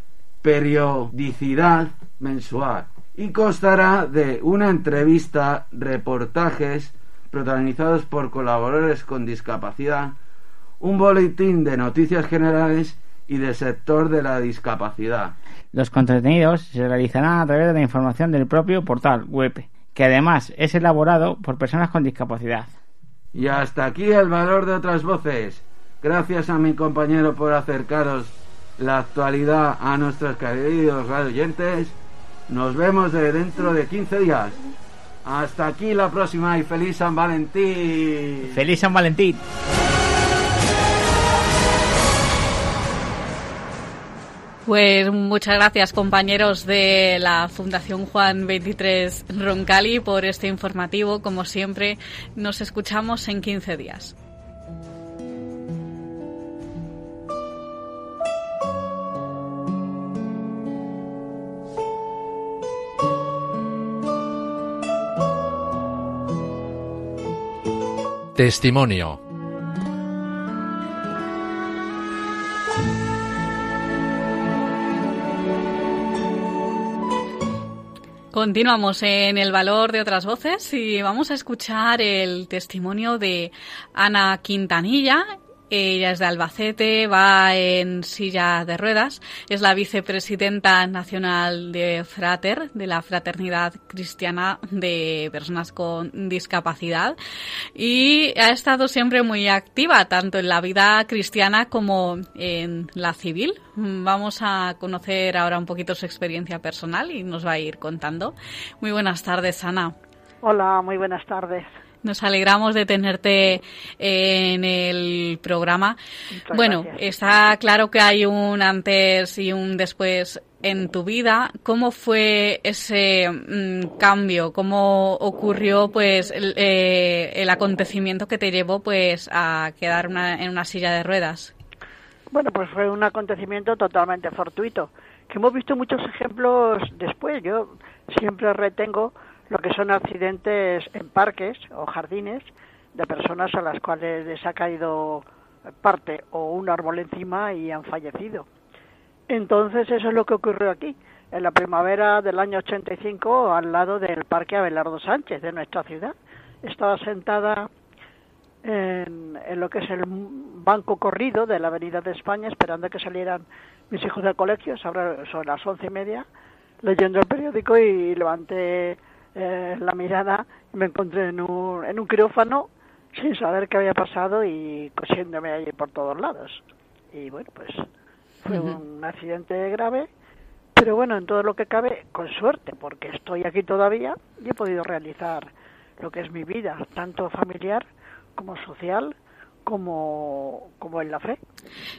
periodicidad mensual y constará de una entrevista, reportajes protagonizados por colaboradores con discapacidad, un boletín de noticias generales y del sector de la discapacidad. Los contenidos se realizarán a través de la información del propio portal web, que además es elaborado por personas con discapacidad. Y hasta aquí el valor de otras voces. Gracias a mi compañero por acercaros la actualidad a nuestros queridos oyentes nos vemos de dentro de 15 días. Hasta aquí la próxima y feliz San Valentín. Feliz San Valentín. Pues muchas gracias compañeros de la Fundación Juan 23 Roncali por este informativo. Como siempre, nos escuchamos en 15 días. Testimonio. Continuamos en el valor de otras voces y vamos a escuchar el testimonio de Ana Quintanilla. Ella es de Albacete, va en silla de ruedas, es la vicepresidenta nacional de Frater, de la Fraternidad Cristiana de Personas con Discapacidad, y ha estado siempre muy activa, tanto en la vida cristiana como en la civil. Vamos a conocer ahora un poquito su experiencia personal y nos va a ir contando. Muy buenas tardes, Ana. Hola, muy buenas tardes. Nos alegramos de tenerte en el programa. bueno, está claro que hay un antes y un después en tu vida. ¿Cómo fue ese mm, cambio? ¿Cómo ocurrió pues el, eh, el, acontecimiento que te llevó pues a quedar en una silla de ruedas? Bueno, pues fue un acontecimiento totalmente fortuito, que hemos visto muchos ejemplos después. Yo siempre retengo lo que son accidentes en parques o jardines de personas a las cuales les ha caído parte o un árbol encima y han fallecido. Entonces eso es lo que ocurrió aquí, en la primavera del año 85, al lado del Parque Abelardo Sánchez de nuestra ciudad. Estaba sentada en, en, lo que es el banco corrido de la Avenida de España, esperando que salieran mis hijos del colegio, sobre, sobre las once y media, leyendo el periódico y levanté eh, la mirada me encontré en un, en un quirófano sin saber qué había pasado y cosiéndome allí por todos lados. Y bueno, pues fue un accidente grave, pero bueno, en todo lo que cabe, con suerte, porque estoy aquí todavía y he podido realizar lo que es mi vida, tanto familiar como social, como, como en la fe.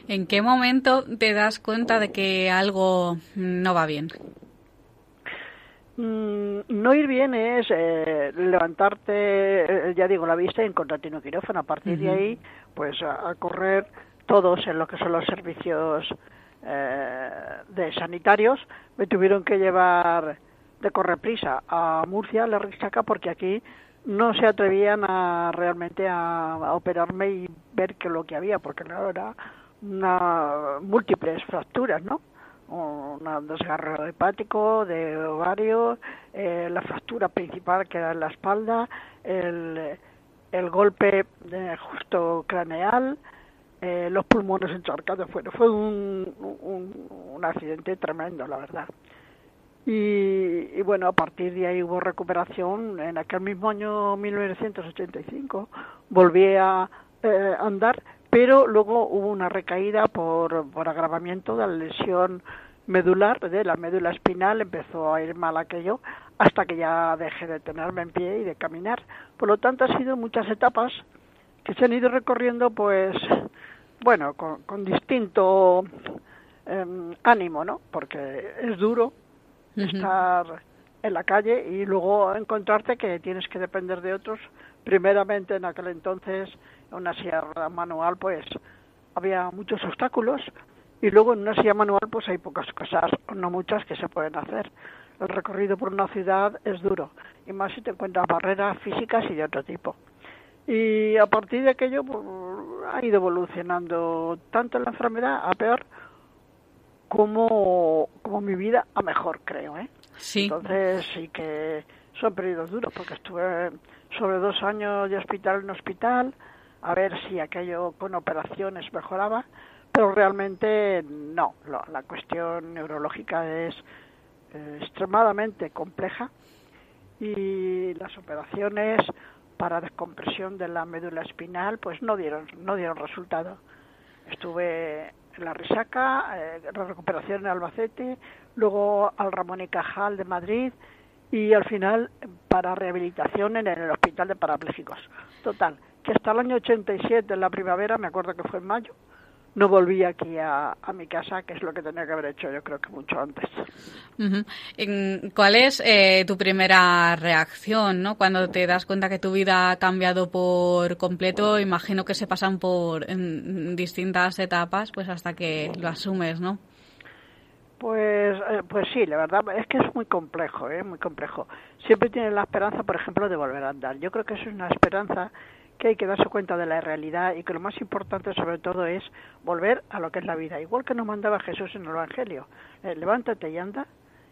¿En qué momento te das cuenta de que algo no va bien? Mm, no ir bien es eh, levantarte, eh, ya digo, la vista y encontrarte en un quirófano. A partir de ahí, pues a, correr todos en lo que son los servicios eh, de sanitarios. Me tuvieron que llevar de correprisa a Murcia, a la Risaca, porque aquí no se atrevían a realmente a, a, operarme y ver qué lo que había, porque no era una múltiples fracturas, ¿no? Un desgarro hepático, de ovario, eh, la fractura principal que era en la espalda, el, el golpe de justo craneal, eh, los pulmones encharcados. Fue, fue un, un, un, accidente tremendo, la verdad. Y, y, bueno, a partir de ahí hubo recuperación. En aquel mismo año 1985 volví a eh, andar, pero luego hubo una recaída por, por agravamiento de la lesión medular, de la médula espinal, empezó a ir mal aquello hasta que ya dejé de tenerme en pie y de caminar. Por lo tanto, ha sido muchas etapas que se han ido recorriendo, pues, bueno, con, con distinto eh, ánimo, ¿no? Porque es duro estar en la calle y luego encontrarte que tienes que depender de otros. Primeramente, en aquel entonces, una sierra manual, pues había muchos obstáculos y luego en una silla manual, pues hay pocas cosas, no muchas, que se pueden hacer. El recorrido por una ciudad es duro, y más si te encuentras barreras físicas y de otro tipo. Y a partir de aquello, pues, ha ido evolucionando tanto la enfermedad a peor como, como mi vida a mejor, creo. ¿eh? Sí. Entonces sí que son periodos duros, porque estuve sobre dos años de hospital en hospital, a ver si aquello con operaciones mejoraba, pero realmente no. La cuestión neurológica es eh, extremadamente compleja y las operaciones para descompresión de la médula espinal pues no dieron no dieron resultado. Estuve en la Risaca, eh, recuperación en Albacete, luego al Ramón y Cajal de Madrid y al final para rehabilitación en el Hospital de Parapléjicos. Total, que hasta el año 87, en la primavera, me acuerdo que fue en mayo, no volví aquí a, a, mi casa, que es lo que tenía que haber hecho yo creo que mucho antes. ¿Cuál es eh, tu primera reacción ¿no? cuando te das cuenta que tu vida ha cambiado por completo? Imagino que se pasan por en distintas etapas pues hasta que lo asumes, ¿no? Pues, eh, pues sí, la verdad es que es muy complejo, ¿eh? muy complejo. Siempre tienes la esperanza, por ejemplo, de volver a andar. Yo creo que eso es una esperanza que hay que darse cuenta de la realidad y que lo más importante sobre todo es volver a lo que es la vida, igual que nos mandaba Jesús en el Evangelio. Eh, levántate y anda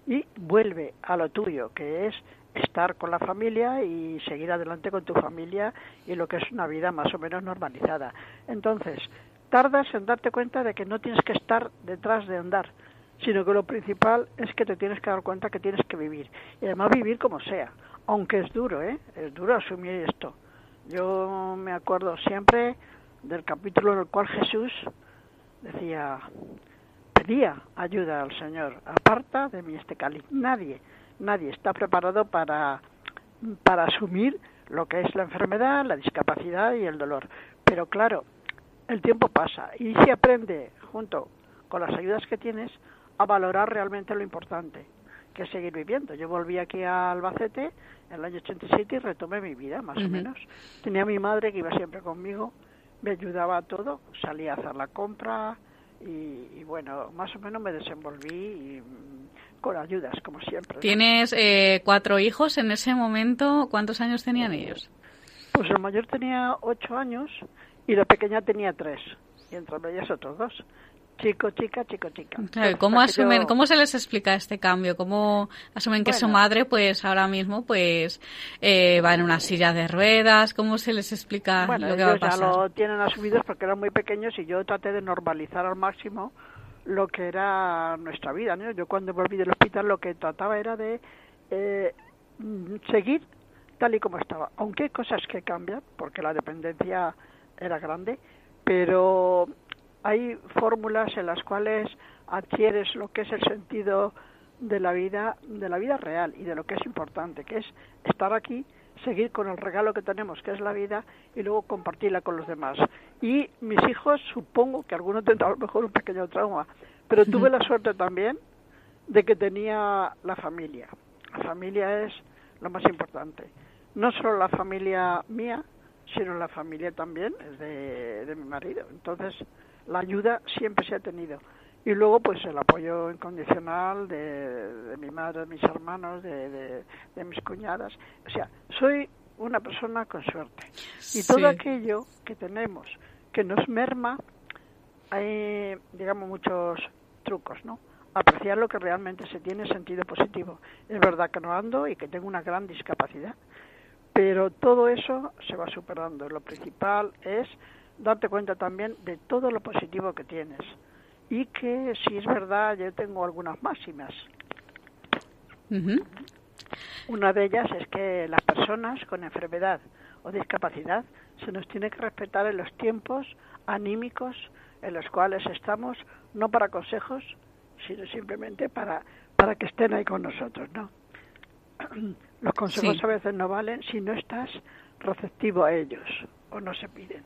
y vuelve a lo tuyo, que es estar con la familia y seguir adelante con tu familia y lo que es una vida más o menos normalizada. Entonces, tardas en darte cuenta de que no tienes que estar detrás de andar, sino que lo principal es que te tienes que dar cuenta que tienes que vivir. Y además vivir como sea, aunque es duro, ¿eh? Es duro asumir esto. Yo me acuerdo siempre del capítulo en el cual Jesús decía, pedía ayuda al Señor, aparta de mí este cáliz. Nadie, nadie está preparado para, para asumir lo que es la enfermedad, la discapacidad y el dolor. Pero claro, el tiempo pasa y se aprende, junto con las ayudas que tienes, a valorar realmente lo importante, que seguir viviendo. Yo volví aquí a Albacete en el año 87 y retomé mi vida, más o menos. Tenía a mi madre que iba siempre conmigo, me ayudaba a todo, salía a hacer la compra y, bueno, más o menos me desenvolví mm, con ayudas, como siempre. ¿Tienes eh, cuatro hijos en ese momento? ¿Cuántos años tenían ellos? Pues el mayor tenía ocho años y la pequeña tenía tres, y entre ellas otros dos chico, chica, chico, chica. ¿cómo asumen, cómo se les explica este cambio? ¿Cómo asumen que su madre, pues ahora mismo, pues eh, va en una silla de ruedas? ¿Cómo se les explica lo que va a pasar? ya lo tienen asumidos porque eran muy pequeños y yo traté de normalizar al máximo lo que era nuestra vida. ¿no? Yo cuando volví del hospital lo que trataba era de eh, seguir tal y como estaba. Aunque hay cosas que cambian, porque la dependencia era grande, pero hay fórmulas en las cuales adquieres lo que es el sentido de la vida, de la vida real y de lo que es importante, que es estar aquí, seguir con el regalo que tenemos, que es la vida, y luego compartirla con los demás. Y mis hijos, supongo que algunos tendrán a lo mejor un pequeño trauma, pero tuve la suerte también de que tenía la familia. La familia es lo más importante. No solo la familia mía, sino la familia también de, de mi marido. Entonces, la ayuda siempre se ha tenido. Y luego, pues el apoyo incondicional de, mi madre, de mis hermanos, de, de, mis cuñadas. O sea, soy una persona con suerte. Y todo aquello que tenemos que nos merma, hay, digamos, muchos trucos, ¿no? Apreciar lo que realmente se tiene sentido positivo. Es verdad que no ando y que tengo una gran discapacidad, pero todo eso se va superando. Lo principal es darte cuenta también de todo lo positivo que tienes. Y que si es verdad, yo tengo algunas máximas. Una de ellas es que las personas con enfermedad o discapacidad se nos tiene que respetar en los tiempos anímicos en los cuales estamos, no para consejos, sino simplemente para, para que estén ahí con nosotros, ¿no? Los consejos a veces no valen si no estás receptivo a ellos o no se piden.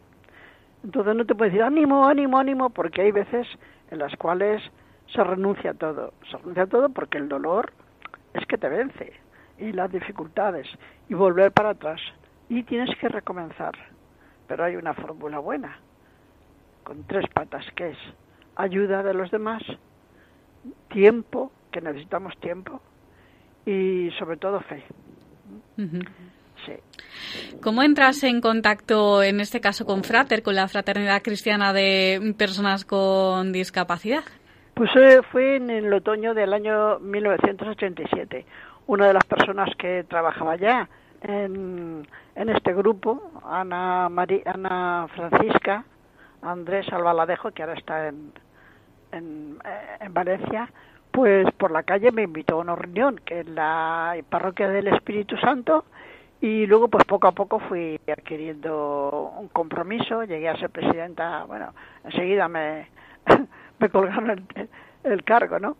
Entonces no te puedes decir ánimo, ánimo, ánimo, porque hay veces en las cuales se renuncia a todo. Se renuncia a todo porque el dolor es que te vence y las dificultades y volver para atrás. Y tienes que recomenzar. Pero hay una fórmula buena, con tres patas, que es ayuda de los demás, tiempo, que necesitamos tiempo, y sobre todo fe. ¿Cómo entras en contacto, en este caso, con Frater, con la Fraternidad Cristiana de Personas con Discapacidad? Pues eh, fue en el otoño del año 1987. Una de las personas que trabajaba ya en, este grupo, Ana, Ana Francisca Andrés Albaladejo, que ahora está en, en, eh, en Valencia, pues por la calle me invitó a una reunión que en la parroquia del Espíritu Santo y luego, pues poco a poco fui adquiriendo un compromiso, llegué a ser presidenta, bueno, enseguida me, me colgaron el, cargo, ¿no?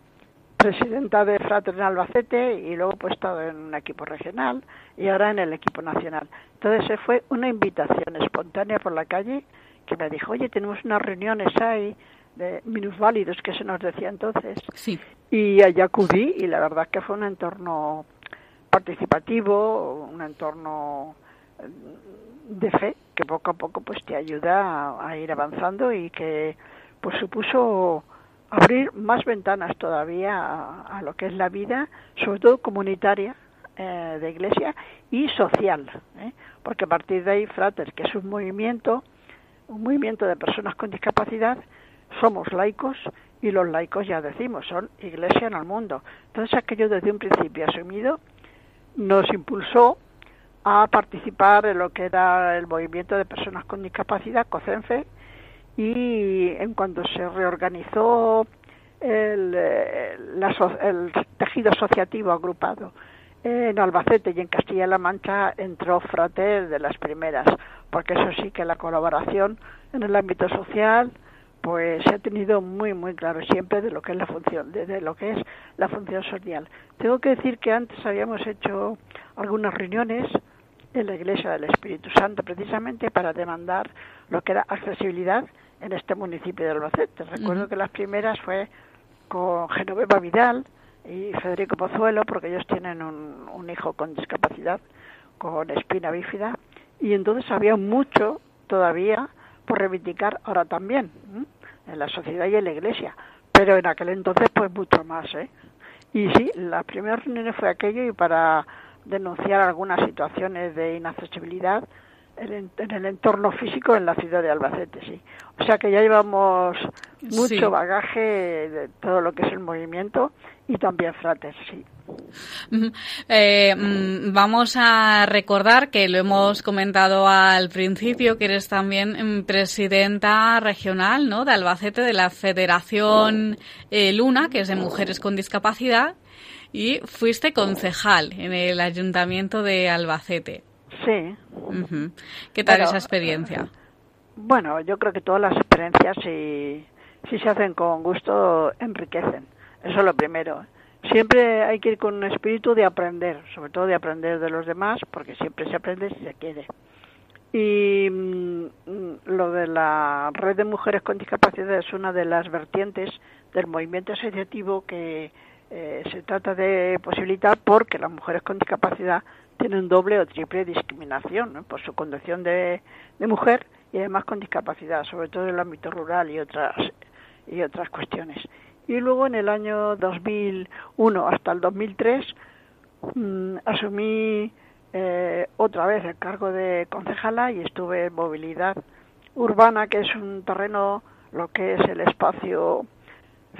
Presidenta de Fraternal Albacete y luego pues estado en un equipo regional y ahora en el equipo nacional. Entonces fue una invitación espontánea por la calle que me dijo, oye, tenemos unas reuniones ahí de minusválidos que se nos decía entonces. Sí. Y allá acudí y la verdad que fue un entorno participativo, un entorno eh, de fe que poco a poco pues te ayuda a, ir avanzando y que pues supuso abrir más ventanas todavía a, lo que es la vida, sobre todo comunitaria eh, de iglesia y social, ¿eh? porque a partir de ahí Frater, que es un movimiento, un movimiento de personas con discapacidad, somos laicos y los laicos ya decimos, son iglesia en el mundo. Entonces aquello desde un principio asumido nos impulsó a participar en lo que era el movimiento de personas con discapacidad, COCENFE, y en cuanto se reorganizó el, eh, el tejido asociativo agrupado en Albacete y en Castilla-La Mancha entró Frater de las primeras, porque eso sí que la colaboración en el ámbito social pues se ha tenido muy muy claro siempre de lo que es la función de, lo que es la función social. Tengo que decir que antes habíamos hecho algunas reuniones en la Iglesia del Espíritu Santo precisamente para demandar lo que era accesibilidad en este municipio de Albacete. Recuerdo que las primeras fue con Genoveva Vidal y Federico Pozuelo, porque ellos tienen un, un hijo con discapacidad, con espina bífida, y entonces había mucho todavía por reivindicar ahora también en la sociedad y en la iglesia, pero en aquel entonces pues mucho más, ¿eh? Y sí, las primeras reuniones fue aquello y para denunciar algunas situaciones de inaccesibilidad en, el entorno físico en la ciudad de Albacete, sí. O sea que ya llevamos mucho bagaje de todo lo que es el movimiento y también frates, sí. Eh, mm, vamos a recordar que lo hemos comentado al principio, que eres también mm, presidenta regional ¿no? de Albacete de la Federación eh, Luna, que es de Mujeres con Discapacidad, y fuiste concejal en el Ayuntamiento de Albacete. Sí. ¿Qué tal esa experiencia? Bueno, yo creo que todas las experiencias, si, si se hacen con gusto, enriquecen. Eso es lo primero. Siempre hay que ir con un espíritu de aprender, sobre todo de aprender de los demás, porque siempre se aprende si se quiere. Y mm, lo de la red de mujeres con discapacidad es una de las vertientes del movimiento asociativo que eh, se trata de posibilitar porque las mujeres con discapacidad tienen doble o triple discriminación por su condición de, de, mujer y además con discapacidad, sobre todo en el ámbito rural y otras y otras cuestiones. Y luego en el año 2001 hasta el 2003 mm, asumí eh, otra vez el cargo de concejala y estuve en movilidad urbana, que es un terreno, lo que es el espacio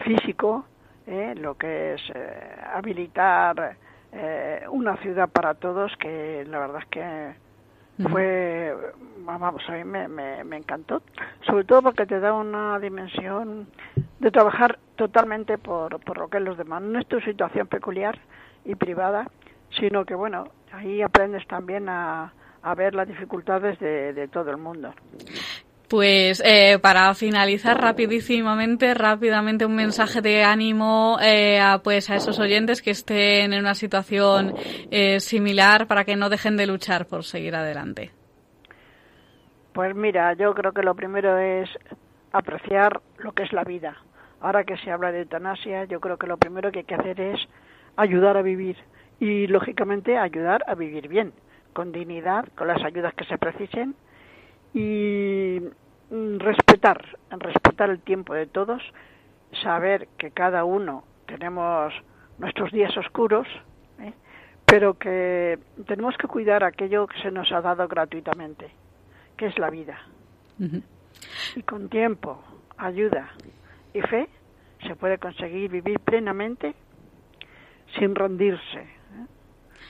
físico, eh, lo que es eh, habilitar una ciudad para todos, que la verdad es que fue, vamos, a mí me, me, me, encantó, sobre todo porque te da una dimensión de trabajar totalmente por, por lo que es los demás. No es tu situación peculiar y privada, sino que, bueno, ahí aprendes también a, a ver las dificultades de, de todo el mundo. Pues eh, para finalizar rapidísimamente, rápidamente un mensaje de ánimo eh, a, pues a esos oyentes que estén en una situación eh, similar para que no dejen de luchar por seguir adelante. Pues mira, yo creo que lo primero es apreciar lo que es la vida. Ahora que se habla de eutanasia, yo creo que lo primero que hay que hacer es ayudar a vivir y, lógicamente, ayudar a vivir bien, con dignidad, con las ayudas que se precisen y mm, respetar, respetar el tiempo de todos, saber que cada uno tenemos nuestros días oscuros, ¿eh? pero que tenemos que cuidar aquello que se nos ha dado gratuitamente, que es la vida. Y con tiempo, ayuda y fe se puede conseguir vivir plenamente sin rendirse. ¿eh?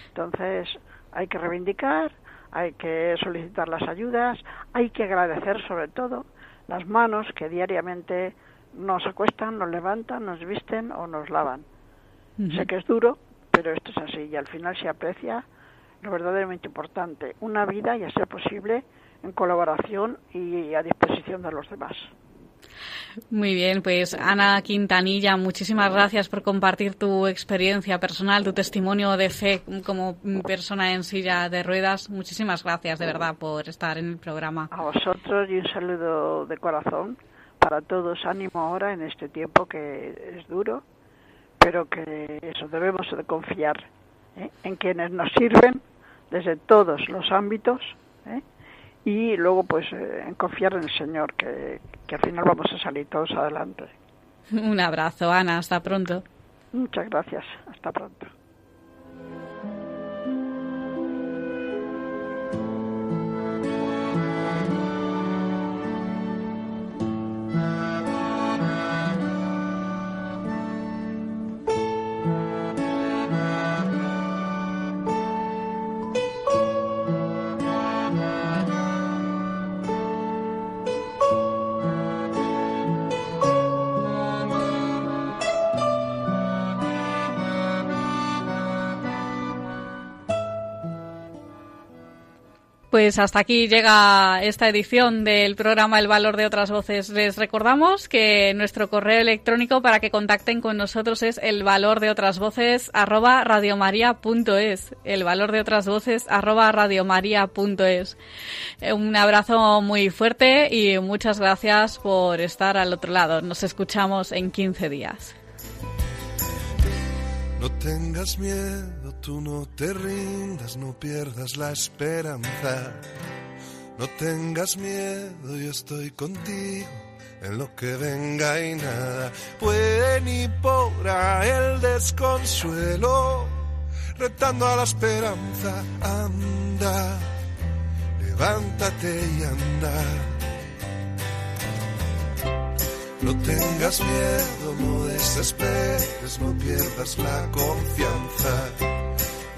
Entonces hay que reivindicar, hay que solicitar las ayudas, hay que agradecer sobre todo las manos que diariamente nos acuestan, nos levantan, nos visten o nos lavan. Sé que es duro, pero esto es así y al final se aprecia lo verdaderamente importante, una vida y a ser posible en colaboración y a disposición de los demás. Muy bien, pues Ana Quintanilla, muchísimas gracias por compartir tu experiencia personal, tu testimonio de fe como persona en silla de ruedas. Muchísimas gracias de verdad por estar en el programa. A vosotros y un saludo de corazón para todos. Ánimo ahora en este tiempo que es duro, pero que eso debemos de confiar ¿eh? en quienes nos sirven desde todos los ámbitos. ¿eh? y luego pues eh, en confiar en el Señor, que, que al final vamos a salir todos adelante. Un abrazo, Ana, hasta pronto. Muchas gracias, hasta pronto. Pues hasta aquí llega esta edición del programa El Valor de otras Voces. Les recordamos que nuestro correo electrónico para que contacten con nosotros es el valor de otras voces arroba radiomaria.es. El valor de otras voces arroba radiomaria.es. Eh, un abrazo muy fuerte y muchas gracias por estar al otro lado. Nos escuchamos en 15 días. Tú no te rindas, no pierdas la esperanza. No tengas miedo, yo estoy contigo en lo que venga y nada puede ni podrá el desconsuelo, retando a la esperanza, anda, levántate y anda. No tengas miedo, no desesperes, no pierdas la confianza.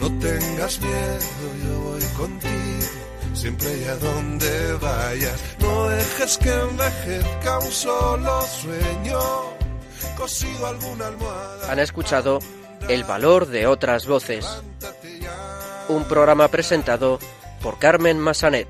No tengas miedo, yo voy contigo, siempre y a donde vayas. No dejes que envejezca un solo sueño, cosido alguna almohada. Han escuchado El valor de otras voces. Un programa presentado por Carmen Massanet.